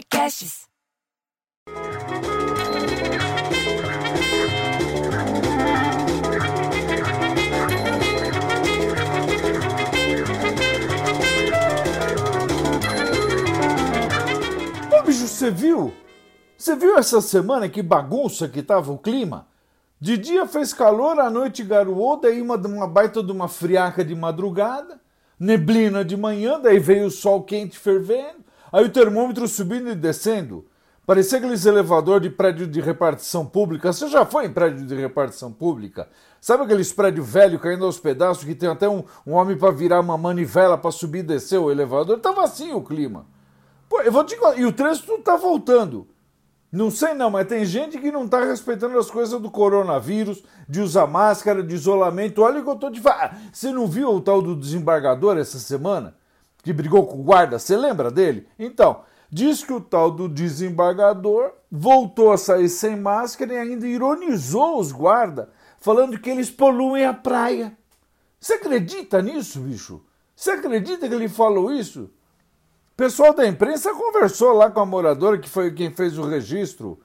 Podcasts. Ô bicho, você viu? Você viu essa semana que bagunça que tava o clima? De dia fez calor, à noite garoou, daí uma, uma baita de uma friaca de madrugada, neblina de manhã, daí veio o sol quente fervendo, aí o termômetro subindo e descendo. Parecia aqueles elevador de prédio de repartição pública. Você já foi em prédio de repartição pública? Sabe aqueles prédios velhos caindo aos pedaços que tem até um, um homem para virar uma manivela para subir e descer o elevador? Tava assim o clima. Pô, eu vou te e o trânsito tá voltando. Não sei não, mas tem gente que não tá respeitando as coisas do coronavírus, de usar máscara, de isolamento. Olha o que eu tô te falando. Você não viu o tal do desembargador essa semana? Que brigou com o guarda? Você lembra dele? Então, diz que o tal do desembargador voltou a sair sem máscara e ainda ironizou os guardas, falando que eles poluem a praia. Você acredita nisso, bicho? Você acredita que ele falou isso? O pessoal da imprensa conversou lá com a moradora, que foi quem fez o registro,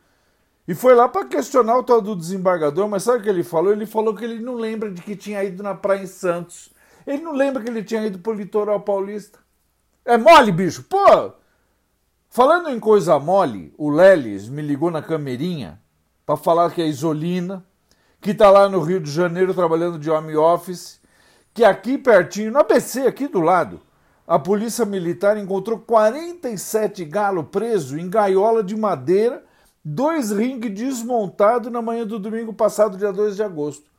e foi lá para questionar o tal do desembargador, mas sabe o que ele falou? Ele falou que ele não lembra de que tinha ido na praia em Santos. Ele não lembra que ele tinha ido pro litoral paulista. É mole, bicho? Pô! Falando em coisa mole, o Lelis me ligou na camerinha para falar que é Isolina, que tá lá no Rio de Janeiro trabalhando de home office, que aqui pertinho, no ABC, aqui do lado, a polícia militar encontrou 47 galos presos em gaiola de madeira, dois ringues desmontados na manhã do domingo passado, dia 2 de agosto.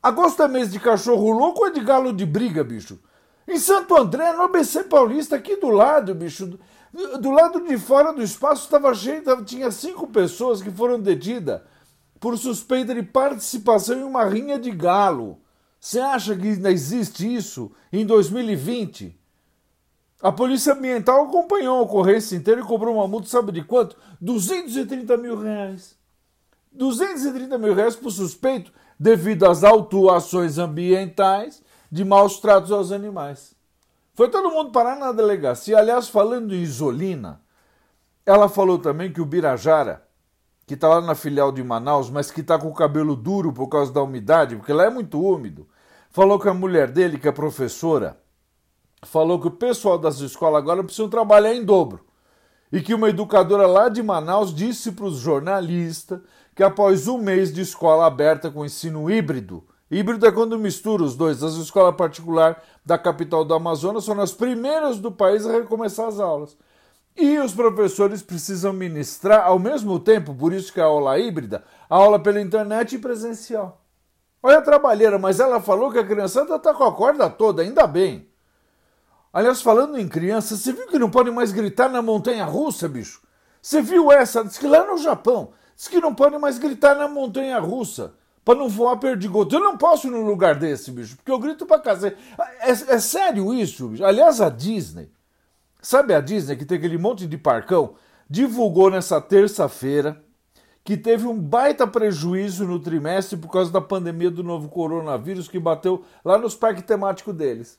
Agosto é mês de cachorro louco ou é de galo de briga, bicho? Em Santo André, no ABC Paulista, aqui do lado, bicho, do, do lado de fora do espaço estava cheio, tava, tinha cinco pessoas que foram detidas por suspeita de participação em uma rinha de galo. Você acha que ainda existe isso em 2020? A Polícia Ambiental acompanhou a ocorrência inteira e cobrou uma multa, sabe de quanto? 230 mil reais. 230 mil reais por suspeito devido às autuações ambientais de maus tratos aos animais. Foi todo mundo parar na delegacia. Aliás, falando em Isolina, ela falou também que o Birajara, que está lá na filial de Manaus, mas que está com o cabelo duro por causa da umidade, porque lá é muito úmido, falou que a mulher dele, que é professora, falou que o pessoal das escolas agora precisam trabalhar em dobro. E que uma educadora lá de Manaus disse para os jornalistas que após um mês de escola aberta com ensino híbrido, híbrido é quando mistura os dois, as escolas particulares da capital do Amazonas são as primeiras do país a recomeçar as aulas. E os professores precisam ministrar ao mesmo tempo, por isso que é a aula híbrida, a aula pela internet e presencial. Olha a trabalheira, mas ela falou que a criançada está com a corda toda, ainda bem. Aliás, falando em criança, você viu que não pode mais gritar na montanha russa, bicho? Você viu essa? Diz que lá no Japão, diz que não pode mais gritar na montanha russa para não voar perdigoto. Eu não posso ir num lugar desse, bicho, porque eu grito pra cacete. É, é sério isso, bicho? Aliás, a Disney, sabe a Disney que tem aquele monte de parcão? Divulgou nessa terça-feira que teve um baita prejuízo no trimestre por causa da pandemia do novo coronavírus que bateu lá nos parques temáticos deles.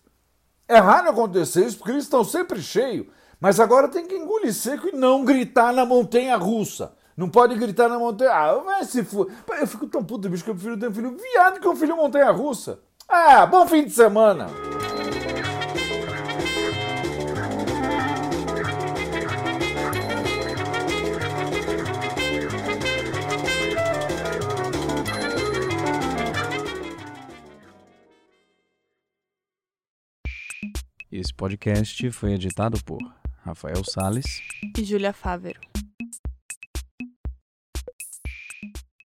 É raro acontecer isso porque eles estão sempre cheios, mas agora tem que engolir seco e não gritar na montanha russa. Não pode gritar na montanha. Ah, vai se for. Eu fico tão puto, bicho, que eu prefiro ter um filho viado que um filho montanha russa. Ah, bom fim de semana! Esse podcast foi editado por Rafael Sales e Júlia Fávero.